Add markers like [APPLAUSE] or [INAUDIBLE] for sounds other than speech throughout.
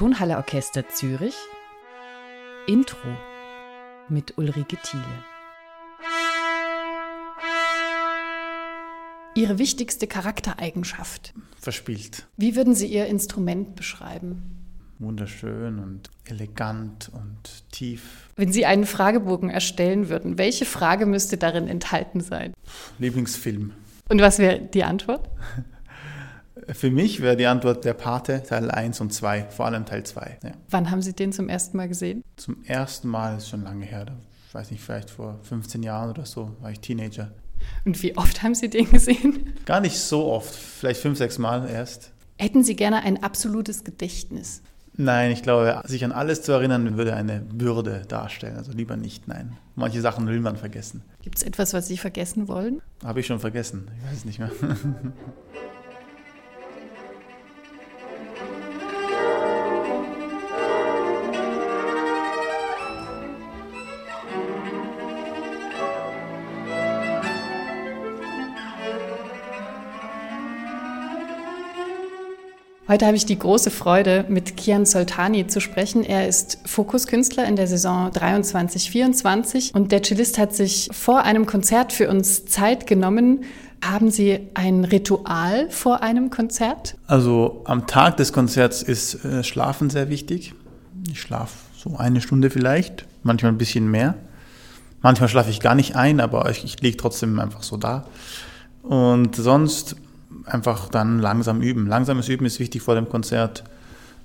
Tonhalle Orchester Zürich Intro mit Ulrike Thiele. Ihre wichtigste Charaktereigenschaft. Verspielt. Wie würden Sie Ihr Instrument beschreiben? Wunderschön und elegant und tief. Wenn Sie einen Fragebogen erstellen würden, welche Frage müsste darin enthalten sein? Lieblingsfilm. Und was wäre die Antwort? [LAUGHS] Für mich wäre die Antwort der Pate, Teil 1 und 2, vor allem Teil 2. Ja. Wann haben Sie den zum ersten Mal gesehen? Zum ersten Mal ist schon lange her, ich weiß nicht, vielleicht vor 15 Jahren oder so, war ich Teenager. Und wie oft haben Sie den gesehen? Gar nicht so oft, vielleicht fünf, sechs Mal erst. Hätten Sie gerne ein absolutes Gedächtnis? Nein, ich glaube, sich an alles zu erinnern, würde eine Bürde darstellen. Also lieber nicht, nein. Manche Sachen will man vergessen. Gibt es etwas, was Sie vergessen wollen? Habe ich schon vergessen. Ich weiß es nicht mehr. [LAUGHS] Heute habe ich die große Freude, mit Kian Soltani zu sprechen. Er ist Fokuskünstler in der Saison 23-24 und der Cellist hat sich vor einem Konzert für uns Zeit genommen. Haben Sie ein Ritual vor einem Konzert? Also am Tag des Konzerts ist äh, Schlafen sehr wichtig. Ich schlafe so eine Stunde vielleicht, manchmal ein bisschen mehr. Manchmal schlafe ich gar nicht ein, aber ich, ich liege trotzdem einfach so da. Und sonst einfach dann langsam üben. Langsames Üben ist wichtig vor dem Konzert.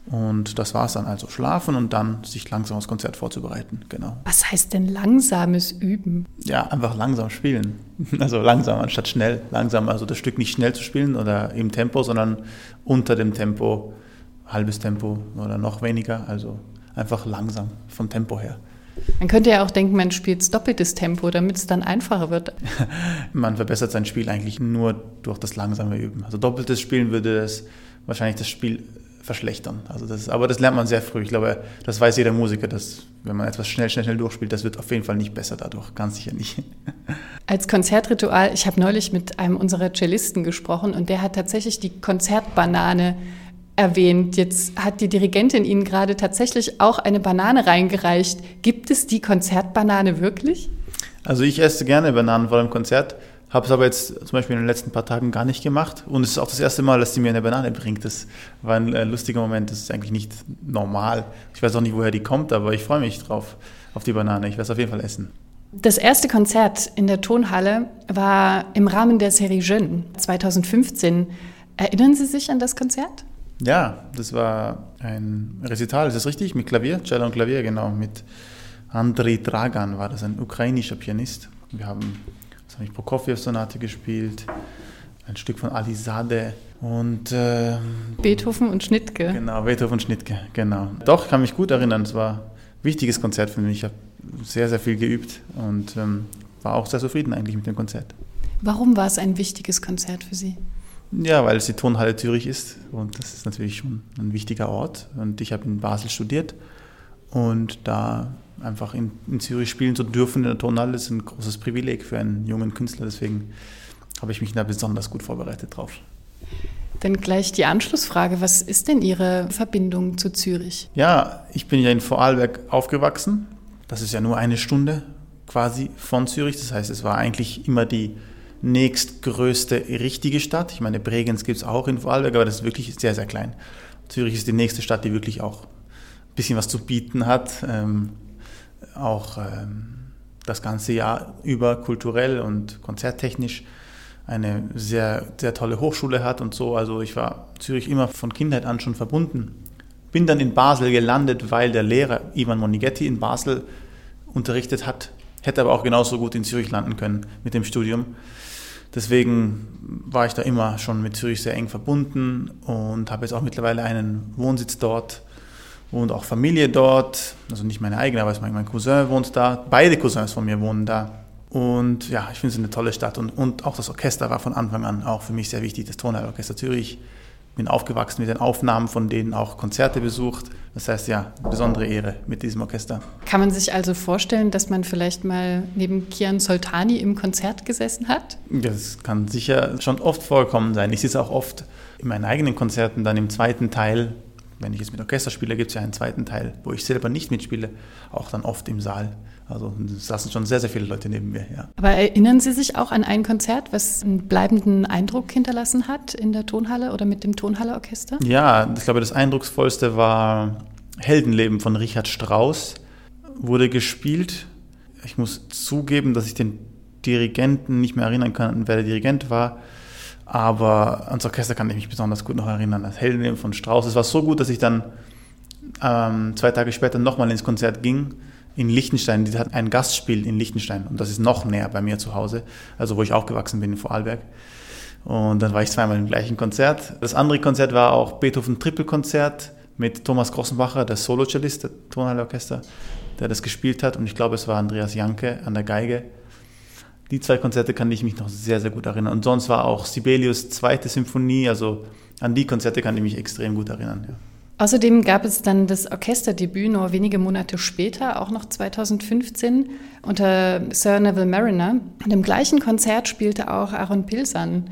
Und das war es dann. Also schlafen und dann sich langsam aufs Konzert vorzubereiten. Genau. Was heißt denn langsames Üben? Ja, einfach langsam spielen. [LAUGHS] Also langsam anstatt schnell. Langsam, also das Stück nicht schnell zu spielen oder im Tempo, sondern unter dem Tempo, halbes Tempo oder noch weniger. Also einfach langsam vom Tempo her. Man könnte ja auch denken, man spielt doppeltes Tempo, damit es dann einfacher wird. [LAUGHS] man verbessert sein Spiel eigentlich nur durch das langsame Üben. Also doppeltes Spielen würde das wahrscheinlich das Spiel verschlechtern. Also das, aber das lernt man sehr früh. Ich glaube, das weiß jeder Musiker, dass wenn man etwas schnell, schnell, schnell durchspielt, das wird auf jeden Fall nicht besser dadurch. Ganz sicher nicht. [LAUGHS] Als Konzertritual, ich habe neulich mit einem unserer Cellisten gesprochen und der hat tatsächlich die Konzertbanane erwähnt. Jetzt hat die Dirigentin Ihnen gerade tatsächlich auch eine Banane reingereicht. Gibt es die Konzertbanane wirklich? Also ich esse gerne Bananen vor dem Konzert, habe es aber jetzt zum Beispiel in den letzten paar Tagen gar nicht gemacht. Und es ist auch das erste Mal, dass sie mir eine Banane bringt. Das war ein äh, lustiger Moment. Das ist eigentlich nicht normal. Ich weiß auch nicht, woher die kommt, aber ich freue mich drauf, auf die Banane. Ich werde es auf jeden Fall essen. Das erste Konzert in der Tonhalle war im Rahmen der Serie Jeune 2015. Erinnern Sie sich an das Konzert? Ja, das war ein Recital, ist das richtig? Mit Klavier, Cello und Klavier, genau. Mit Andrei Dragan war das, ein ukrainischer Pianist. Wir haben, was habe ich, Prokofjew-Sonate gespielt, ein Stück von Alizade und... Äh, Beethoven und Schnittke. Genau, Beethoven und Schnittke, genau. Doch, ich kann mich gut erinnern, es war ein wichtiges Konzert für mich. Ich habe sehr, sehr viel geübt und ähm, war auch sehr zufrieden eigentlich mit dem Konzert. Warum war es ein wichtiges Konzert für Sie? Ja, weil es die Tonhalle Zürich ist und das ist natürlich schon ein wichtiger Ort. Und ich habe in Basel studiert und da einfach in, in, Zürich spielen zu dürfen in der Tonhalle ist ein großes Privileg für einen jungen Künstler. Deswegen habe ich mich da besonders gut vorbereitet drauf. Dann gleich die Anschlussfrage. Was ist denn Ihre Verbindung zu Zürich? Ja, ich bin ja in Vorarlberg aufgewachsen. Das ist ja nur eine Stunde quasi von Zürich. Das heißt, es war eigentlich immer die nächstgrößte richtige Stadt. Ich meine, Bregenz gibt es auch in Vorarlberg, aber das ist wirklich sehr, sehr klein. Zürich ist die nächste Stadt, die wirklich auch ein bisschen was zu bieten hat. Ähm, auch ähm, das ganze Jahr über kulturell und konzerttechnisch eine sehr, sehr tolle Hochschule hat und so. Also ich war Zürich immer von Kindheit an schon verbunden. Bin dann in Basel gelandet, weil der Lehrer Ivan Monighetti in Basel unterrichtet hat. Hätte aber auch genauso gut in Zürich landen können mit dem Studium. Deswegen war ich da immer schon mit Zürich sehr eng verbunden und habe jetzt auch mittlerweile einen Wohnsitz dort und auch Familie dort. Also nicht meine eigene, aber mein Cousin wohnt da. Beide Cousins von mir wohnen da. Und ja, ich finde es eine tolle Stadt und, und auch das Orchester war von Anfang an auch für mich sehr wichtig, das Tonheilorchester Zürich bin aufgewachsen mit den Aufnahmen von denen, auch Konzerte besucht. Das heißt ja, besondere Ehre mit diesem Orchester. Kann man sich also vorstellen, dass man vielleicht mal neben Kian Soltani im Konzert gesessen hat? Das kann sicher schon oft vorkommen sein. Ich es auch oft in meinen eigenen Konzerten dann im zweiten Teil wenn ich jetzt mit Orchester spiele, gibt es ja einen zweiten Teil, wo ich selber nicht mitspiele, auch dann oft im Saal. Also es saßen schon sehr, sehr viele Leute neben mir, ja. Aber erinnern Sie sich auch an ein Konzert, was einen bleibenden Eindruck hinterlassen hat in der Tonhalle oder mit dem Tonhalleorchester? Ja, ich glaube, das eindrucksvollste war Heldenleben von Richard Strauss. Wurde gespielt. Ich muss zugeben, dass ich den Dirigenten nicht mehr erinnern kann, wer der Dirigent war. Aber ans Orchester kann ich mich besonders gut noch erinnern. Das Heldenleben von Strauss. Es war so gut, dass ich dann ähm, zwei Tage später nochmal ins Konzert ging in Liechtenstein. Die hat ein Gastspiel in Liechtenstein und das ist noch näher bei mir zu Hause, also wo ich aufgewachsen bin in Vorarlberg. Und dann war ich zweimal im gleichen Konzert. Das andere Konzert war auch Beethoven Trippelkonzert mit Thomas Grossenbacher, der Solo-Cellist der Tonhalle-Orchester, der das gespielt hat. Und ich glaube, es war Andreas Janke an der Geige. Die zwei Konzerte kann ich mich noch sehr, sehr gut erinnern. Und sonst war auch Sibelius zweite Symphonie, also an die Konzerte kann ich mich extrem gut erinnern. Ja. Außerdem gab es dann das Orchesterdebüt nur wenige Monate später, auch noch 2015, unter Sir Neville Mariner. Und im gleichen Konzert spielte auch Aaron Pilsan.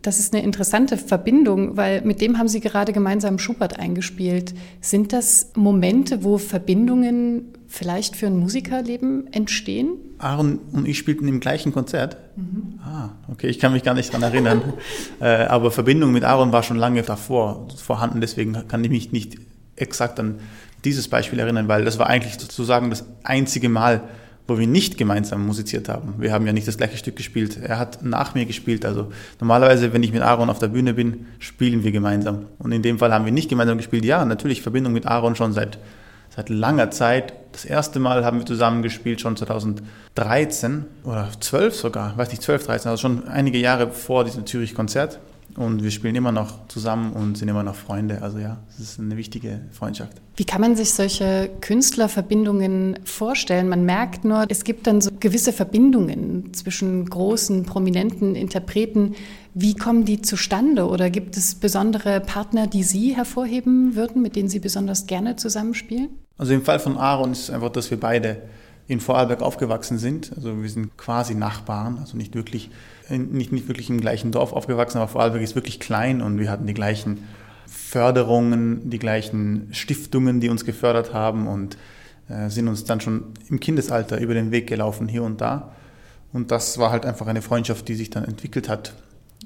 Das ist eine interessante Verbindung, weil mit dem haben Sie gerade gemeinsam Schubert eingespielt. Sind das Momente, wo Verbindungen vielleicht für ein Musikerleben entstehen? Aaron und ich spielten im gleichen Konzert. Mhm. Ah, okay, ich kann mich gar nicht daran erinnern. [LAUGHS] äh, aber Verbindung mit Aaron war schon lange davor vorhanden, deswegen kann ich mich nicht exakt an dieses Beispiel erinnern, weil das war eigentlich sozusagen das einzige Mal, wo wir nicht gemeinsam musiziert haben. Wir haben ja nicht das gleiche Stück gespielt. Er hat nach mir gespielt. Also normalerweise, wenn ich mit Aaron auf der Bühne bin, spielen wir gemeinsam. Und in dem Fall haben wir nicht gemeinsam gespielt. Ja, natürlich Verbindung mit Aaron schon seit seit langer Zeit. Das erste Mal haben wir zusammen gespielt schon 2013 oder 12 sogar, weiß nicht, 12, 13, also schon einige Jahre vor diesem Zürich-Konzert. Und wir spielen immer noch zusammen und sind immer noch Freunde. Also ja, es ist eine wichtige Freundschaft. Wie kann man sich solche Künstlerverbindungen vorstellen? Man merkt nur, es gibt dann so gewisse Verbindungen zwischen großen, prominenten Interpreten. Wie kommen die zustande? Oder gibt es besondere Partner, die Sie hervorheben würden, mit denen Sie besonders gerne zusammenspielen? Also im Fall von Aaron ist es einfach, dass wir beide in Vorarlberg aufgewachsen sind. Also wir sind quasi Nachbarn, also nicht wirklich, nicht, nicht wirklich im gleichen Dorf aufgewachsen, aber Vorarlberg ist wirklich klein und wir hatten die gleichen Förderungen, die gleichen Stiftungen, die uns gefördert haben und äh, sind uns dann schon im Kindesalter über den Weg gelaufen, hier und da. Und das war halt einfach eine Freundschaft, die sich dann entwickelt hat.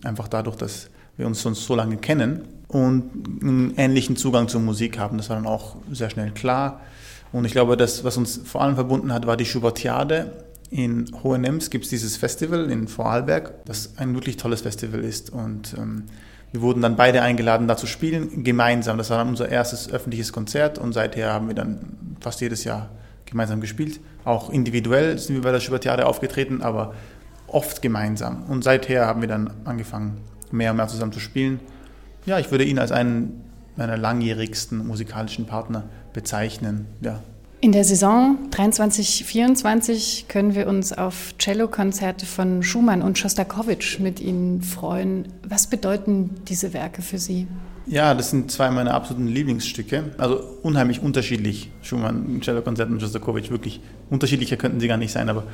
Einfach dadurch, dass wir uns schon so lange kennen und einen ähnlichen Zugang zur Musik haben. Das war dann auch sehr schnell klar. Und ich glaube, das, was uns vor allem verbunden hat, war die Schubertiade. In Hohenems gibt es dieses Festival in Vorarlberg, das ein wirklich tolles Festival ist. Und ähm, wir wurden dann beide eingeladen, da zu spielen, gemeinsam. Das war dann unser erstes öffentliches Konzert und seither haben wir dann fast jedes Jahr gemeinsam gespielt. Auch individuell sind wir bei der Schubertiade aufgetreten, aber oft gemeinsam. Und seither haben wir dann angefangen, mehr und mehr zusammen zu spielen. Ja, ich würde ihn als einen meiner langjährigsten musikalischen Partner bezeichnen. Ja. In der Saison 23-24 können wir uns auf Cellokonzerte von Schumann und Schostakowitsch mit Ihnen freuen. Was bedeuten diese Werke für Sie? Ja, das sind zwei meiner absoluten Lieblingsstücke. Also unheimlich unterschiedlich. Schumann, Cellokonzert und Schostakowitsch, wirklich unterschiedlicher könnten sie gar nicht sein. Aber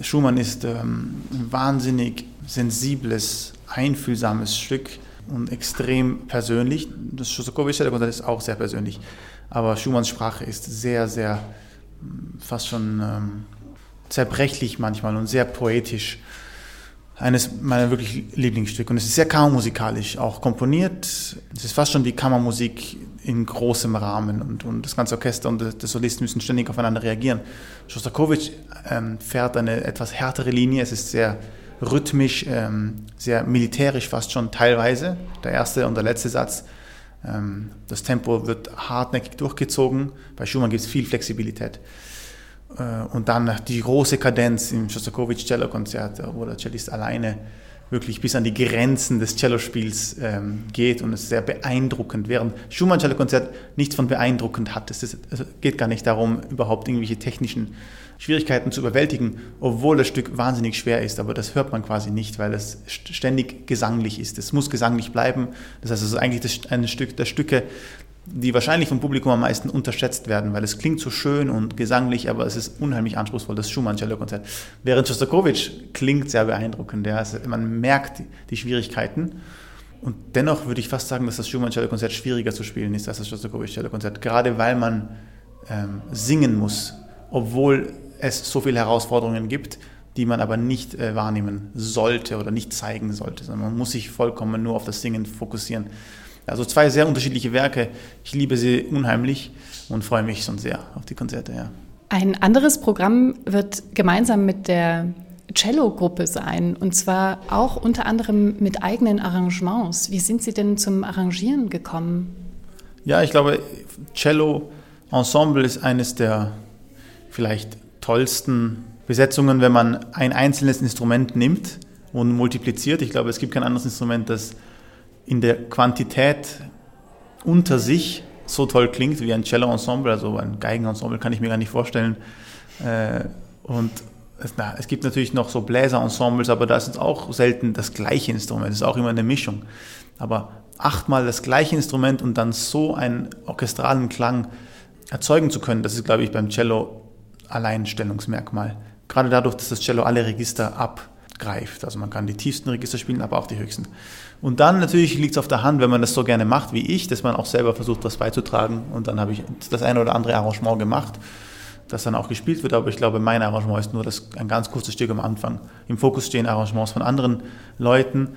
Schumann ist ähm, ein wahnsinnig sensibles, einfühlsames Stück und extrem persönlich. Das Schostakowitsch Konzert ist auch sehr persönlich. Aber Schumanns Sprache ist sehr, sehr, fast schon ähm, zerbrechlich manchmal und sehr poetisch. Eines meiner wirklich Lieblingsstücke. Und es ist sehr kammermusikalisch auch komponiert. Es ist fast schon wie Kammermusik in großem Rahmen. Und, und das ganze Orchester und der Solist müssen ständig aufeinander reagieren. Schostakowitsch ähm, fährt eine etwas härtere Linie. Es ist sehr rhythmisch, ähm, sehr militärisch fast schon teilweise. Der erste und der letzte Satz. Ähm, das Tempo wird hartnäckig durchgezogen. Bei Schumann gibt es viel Flexibilität. Äh, und dann die große Kadenz im Schostakowitsch-Cello-Konzert, wo der Cellist alleine wirklich bis an die Grenzen des Cellospiels ähm, geht und es sehr beeindruckend. Während Schumann Cellokonzert nichts von beeindruckend hat. Es, ist, es geht gar nicht darum, überhaupt irgendwelche technischen Schwierigkeiten zu überwältigen, obwohl das Stück wahnsinnig schwer ist, aber das hört man quasi nicht, weil es ständig gesanglich ist. Es muss gesanglich bleiben. Das heißt, es ist eigentlich das, ein Stück der Stücke, die wahrscheinlich vom Publikum am meisten unterschätzt werden, weil es klingt so schön und gesanglich, aber es ist unheimlich anspruchsvoll, das Schumann-Cello-Konzert. Während Schostakowitsch klingt sehr beeindruckend. Ja. Also man merkt die Schwierigkeiten Und dennoch würde ich fast sagen, dass das Schumann-Cello-Konzert schwieriger zu spielen ist als das Shostakovich-Cello-Konzert, gerade weil man ähm, singen muss, obwohl es so viele Herausforderungen gibt, die man aber nicht äh, wahrnehmen sollte oder nicht zeigen sollte, sondern man muss sich vollkommen nur auf das Singen fokussieren. Also zwei sehr unterschiedliche Werke. Ich liebe sie unheimlich und freue mich schon sehr auf die Konzerte. Ja. Ein anderes Programm wird gemeinsam mit der Cello-Gruppe sein und zwar auch unter anderem mit eigenen Arrangements. Wie sind Sie denn zum Arrangieren gekommen? Ja, ich glaube, Cello-Ensemble ist eines der vielleicht tollsten Besetzungen, wenn man ein einzelnes Instrument nimmt und multipliziert. Ich glaube, es gibt kein anderes Instrument, das in der Quantität unter sich so toll klingt wie ein Cello-Ensemble, also ein Geigen-Ensemble kann ich mir gar nicht vorstellen. Äh, und es, na, es gibt natürlich noch so Bläser-Ensembles, aber da ist es auch selten das gleiche Instrument, es ist auch immer eine Mischung. Aber achtmal das gleiche Instrument und dann so einen orchestralen Klang erzeugen zu können, das ist, glaube ich, beim Cello Alleinstellungsmerkmal. Gerade dadurch, dass das Cello alle Register abgreift. Also man kann die tiefsten Register spielen, aber auch die höchsten. Und dann natürlich liegt es auf der Hand, wenn man das so gerne macht wie ich, dass man auch selber versucht, was beizutragen. Und dann habe ich das eine oder andere Arrangement gemacht, das dann auch gespielt wird. Aber ich glaube, mein Arrangement ist nur das, ein ganz kurzes Stück am Anfang. Im Fokus stehen Arrangements von anderen Leuten.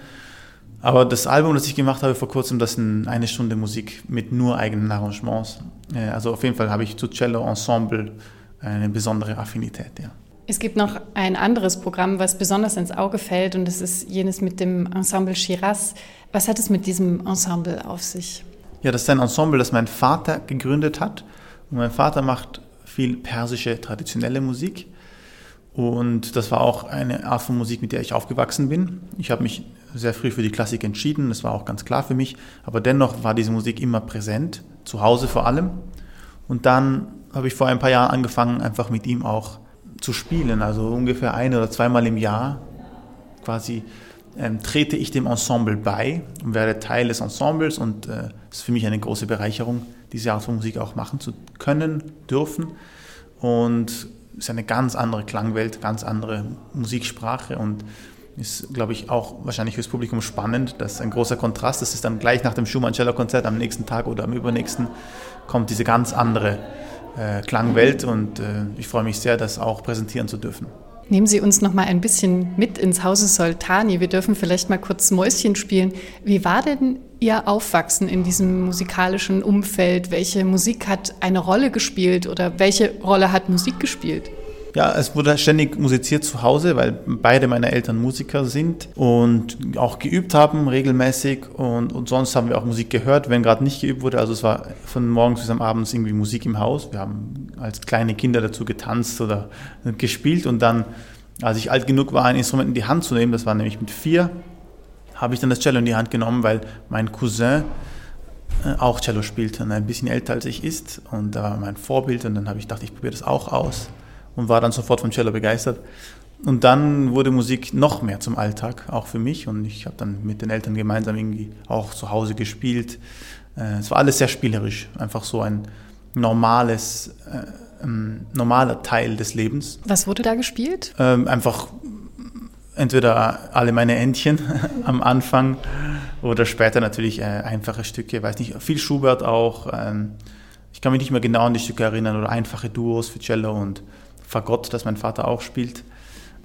Aber das Album, das ich gemacht habe vor kurzem, das ist eine Stunde Musik mit nur eigenen Arrangements. Äh, also auf jeden Fall habe ich zu Cello Ensemble eine besondere Affinität. Ja. Es gibt noch ein anderes Programm, was besonders ins Auge fällt, und das ist jenes mit dem Ensemble Shiraz. Was hat es mit diesem Ensemble auf sich? Ja, das ist ein Ensemble, das mein Vater gegründet hat. Und mein Vater macht viel persische traditionelle Musik. Und das war auch eine Art von Musik, mit der ich aufgewachsen bin. Ich habe mich sehr früh für die Klassik entschieden, das war auch ganz klar für mich. Aber dennoch war diese Musik immer präsent, zu Hause vor allem. Und dann habe ich vor ein paar Jahren angefangen, einfach mit ihm auch zu spielen. Also ungefähr ein oder zweimal im Jahr quasi ähm, trete ich dem Ensemble bei und werde Teil des Ensembles und es äh, ist für mich eine große Bereicherung, diese Art von Musik auch machen zu können, dürfen. Und es ist eine ganz andere Klangwelt, ganz andere Musiksprache und ist, glaube ich, auch wahrscheinlich fürs Publikum spannend. Das ist ein großer Kontrast. Das ist dann gleich nach dem Schumann-Cello-Konzert am nächsten Tag oder am übernächsten kommt diese ganz andere äh, Klangwelt und äh, ich freue mich sehr, das auch präsentieren zu dürfen. Nehmen Sie uns noch mal ein bisschen mit ins Hause Soltani. Wir dürfen vielleicht mal kurz Mäuschen spielen. Wie war denn Ihr Aufwachsen in diesem musikalischen Umfeld? Welche Musik hat eine Rolle gespielt oder welche Rolle hat Musik gespielt? Ja, es wurde ständig musiziert zu Hause, weil beide meine Eltern Musiker sind und auch geübt haben regelmäßig und, und sonst haben wir auch Musik gehört, wenn gerade nicht geübt wurde. Also es war von morgens bis am Abend irgendwie Musik im Haus. Wir haben als kleine Kinder dazu getanzt oder gespielt und dann, als ich alt genug war, ein Instrument in die Hand zu nehmen, das war nämlich mit vier, habe ich dann das Cello in die Hand genommen, weil mein Cousin äh, auch Cello spielte und ein bisschen älter als ich ist und da war mein Vorbild und dann habe ich gedacht, ich probiere das auch aus und war dann sofort vom Cello begeistert. Und dann wurde Musik noch mehr zum Alltag, auch für mich. Und ich habe dann mit den Eltern gemeinsam irgendwie auch zu Hause gespielt. Äh, es war alles sehr spielerisch, einfach so ein normales, äh, ähm, normaler Teil des Lebens. Was wurde da gespielt? Ähm, einfach entweder alle meine Entchen [LAUGHS] am Anfang oder später natürlich äh, einfache Stücke, weiß nicht, viel Schubert auch. Ähm, ich kann mich nicht mehr genau an die Stücke erinnern oder einfache Duos für Cello und Fagott, das mein Vater auch spielt.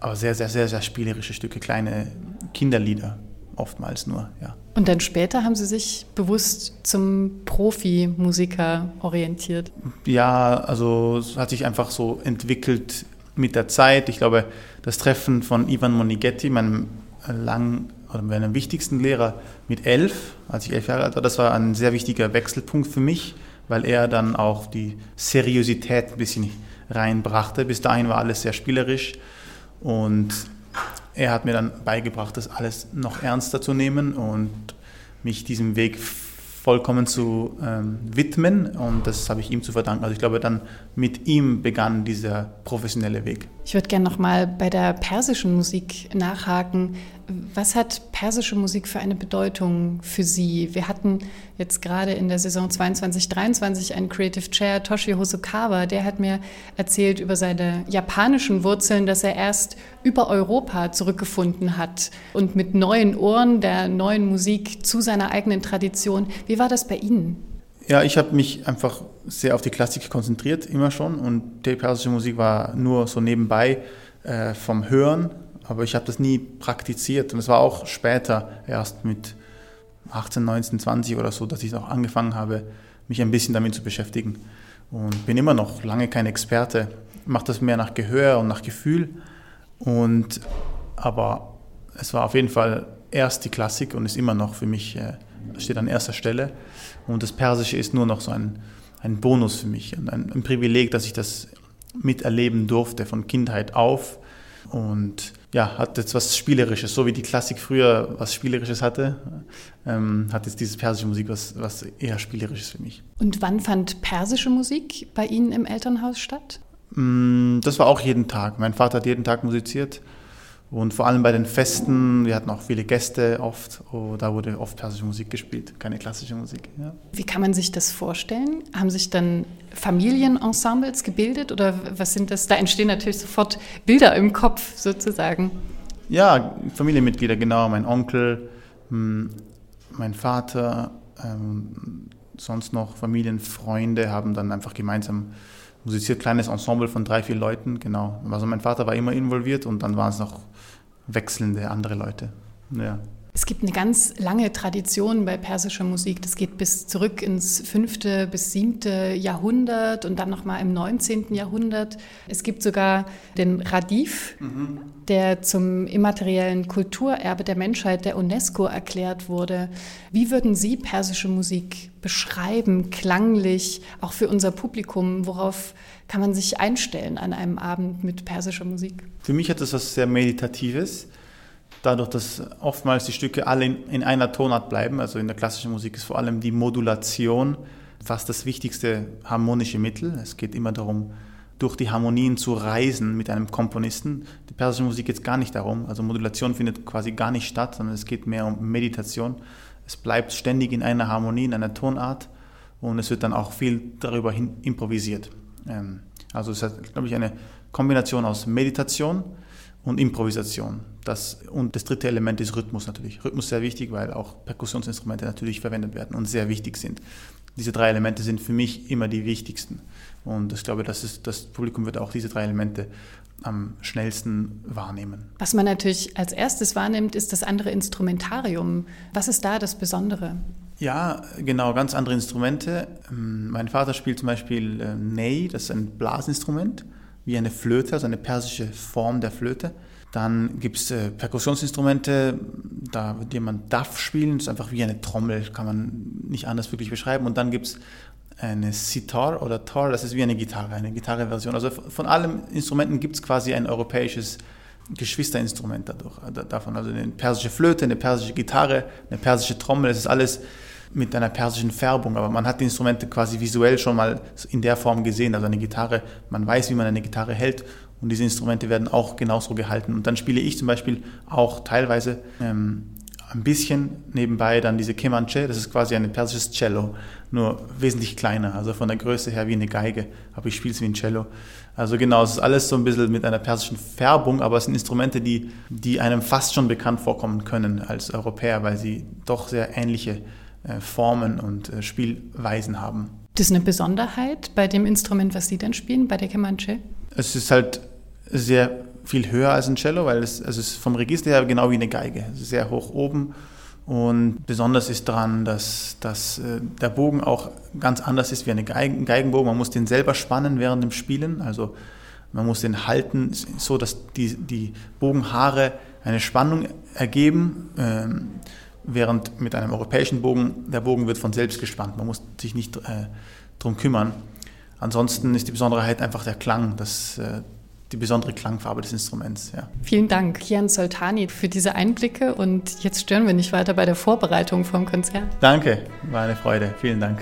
Aber sehr, sehr, sehr, sehr spielerische Stücke, kleine Kinderlieder oftmals nur, ja. Und dann später haben Sie sich bewusst zum Profimusiker orientiert? Ja, also es hat sich einfach so entwickelt mit der Zeit. Ich glaube, das Treffen von Ivan Monighetti, meinem lang oder meinem wichtigsten Lehrer mit elf, als ich elf Jahre alt war, das war ein sehr wichtiger Wechselpunkt für mich, weil er dann auch die Seriosität ein bisschen reinbrachte. Bis dahin war alles sehr spielerisch und er hat mir dann beigebracht, das alles noch ernster zu nehmen und mich diesem Weg vollkommen zu ähm, widmen und das habe ich ihm zu verdanken. Also ich glaube, dann mit ihm begann dieser professionelle Weg. Ich würde gerne noch mal bei der persischen Musik nachhaken. Was hat persische Musik für eine Bedeutung für Sie? Wir hatten jetzt gerade in der Saison 22-23 einen Creative Chair, Toshi Hosokawa, der hat mir erzählt über seine japanischen Wurzeln, dass er erst über Europa zurückgefunden hat und mit neuen Ohren der neuen Musik zu seiner eigenen Tradition. Wie war das bei Ihnen? Ja, ich habe mich einfach sehr auf die Klassik konzentriert, immer schon. Und die persische Musik war nur so nebenbei äh, vom Hören, aber ich habe das nie praktiziert. Und es war auch später, erst mit 18, 19, 20 oder so, dass ich auch angefangen habe, mich ein bisschen damit zu beschäftigen. Und bin immer noch lange kein Experte, mache das mehr nach Gehör und nach Gefühl. Und, aber es war auf jeden Fall erst die Klassik und ist immer noch für mich, äh, steht an erster Stelle. Und das Persische ist nur noch so ein, ein Bonus für mich und ein, ein Privileg, dass ich das miterleben durfte von Kindheit auf. Und ja, hat jetzt was Spielerisches, so wie die Klassik früher was Spielerisches hatte, ähm, hat jetzt diese persische Musik was, was eher Spielerisches für mich. Und wann fand persische Musik bei Ihnen im Elternhaus statt? Mm, das war auch jeden Tag. Mein Vater hat jeden Tag musiziert. Und vor allem bei den Festen, wir hatten auch viele Gäste oft, oh, da wurde oft persische Musik gespielt, keine klassische Musik. Ja. Wie kann man sich das vorstellen? Haben sich dann Familienensembles gebildet oder was sind das? Da entstehen natürlich sofort Bilder im Kopf sozusagen. Ja, Familienmitglieder, genau. Mein Onkel, hm, mein Vater, ähm, sonst noch Familienfreunde haben dann einfach gemeinsam musiziert, kleines Ensemble von drei, vier Leuten, genau. Also mein Vater war immer involviert und dann waren es noch wechselnde andere Leute. Ja. Es gibt eine ganz lange Tradition bei persischer Musik. Das geht bis zurück ins fünfte bis siebte Jahrhundert und dann nochmal im 19. Jahrhundert. Es gibt sogar den Radif, mhm. der zum immateriellen Kulturerbe der Menschheit der UNESCO erklärt wurde. Wie würden Sie persische Musik beschreiben, klanglich, auch für unser Publikum? Worauf kann man sich einstellen an einem Abend mit persischer Musik? Für mich hat das was sehr Meditatives dadurch, dass oftmals die Stücke alle in, in, einer Tonart bleiben, also in der klassischen Musik ist vor allem die Modulation fast das wichtigste harmonische Mittel. Es geht immer darum, durch die Harmonien zu reisen mit einem Komponisten. Die persische Musik geht es gar nicht darum, also Modulation findet quasi gar nicht statt, sondern es geht mehr um Meditation. Es bleibt ständig in einer Harmonie, in einer Tonart und es wird dann auch viel darüber hin improvisiert. Ähm, also es ist, glaube ich, eine Kombination aus Meditation, und Improvisation. Das, und das dritte Element ist Rhythmus natürlich. Rhythmus ist sehr wichtig, weil auch Perkussionsinstrumente natürlich verwendet werden und sehr wichtig sind. Diese drei Elemente sind für mich immer die wichtigsten. Und ich glaube, das, ist, das Publikum wird auch diese drei Elemente am schnellsten wahrnehmen. Was man natürlich als erstes wahrnimmt, ist das andere Instrumentarium. Was ist da das Besondere? Ja, genau, ganz andere Instrumente. Ähm, mein Vater spielt zum Beispiel äh, Ney, das ist ein Blasinstrument wie eine Flöte, also eine persische Form der Flöte. Dann gibt es äh, Perkussionsinstrumente, da wird jemand Duff spielen, das ist einfach wie eine Trommel, kann man nicht anders wirklich beschreiben. Und dann gibt es eine Sitar oder Tar, das ist wie eine Gitarre, eine Gitarreversion. Also von allen Instrumenten gibt es quasi ein europäisches Geschwisterinstrument dadurch, äh, davon. Also eine persische Flöte, eine persische Gitarre, eine persische Trommel, das ist alles mit einer persischen Färbung, aber man hat die Instrumente quasi visuell schon mal in der Form gesehen. Also eine Gitarre, man weiß, wie man eine Gitarre hält und diese Instrumente werden auch genauso gehalten. Und dann spiele ich zum Beispiel auch teilweise ähm, ein bisschen nebenbei dann diese Kemanche, das ist quasi ein persisches Cello, nur wesentlich kleiner, also von der Größe her wie eine Geige, aber ich spiele es wie ein Cello. Also genau, es ist alles so ein bisschen mit einer persischen Färbung, aber es sind Instrumente, die, die einem fast schon bekannt vorkommen können als Europäer, weil sie doch sehr ähnliche äh, Formen und äh, Spielweisen haben. Das ist eine Besonderheit bei dem Instrument, was Sie dann spielen, bei der Comanche? Es ist halt sehr viel höher als ein Cello, weil es, also es vom Register her genau wie eine Geige. Sehr hoch oben und besonders ist daran, dass, dass äh, der Bogen auch ganz anders ist wie eine Geigen, Geigenbogen. Man muss den selber spannen während dem Spielen, also man muss den halten, so dass die, die Bogenhaare eine Spannung ergeben. Ähm, während mit einem europäischen Bogen, der Bogen wird von selbst gespannt. Man muss sich nicht äh, darum kümmern. Ansonsten ist die Besonderheit einfach der Klang, das, äh, die besondere Klangfarbe des Instruments. Ja. Vielen Dank, Kian Soltani, für diese Einblicke und jetzt stören wir nicht weiter bei der Vorbereitung vom Konzert. Danke, war eine Freude. Vielen Dank.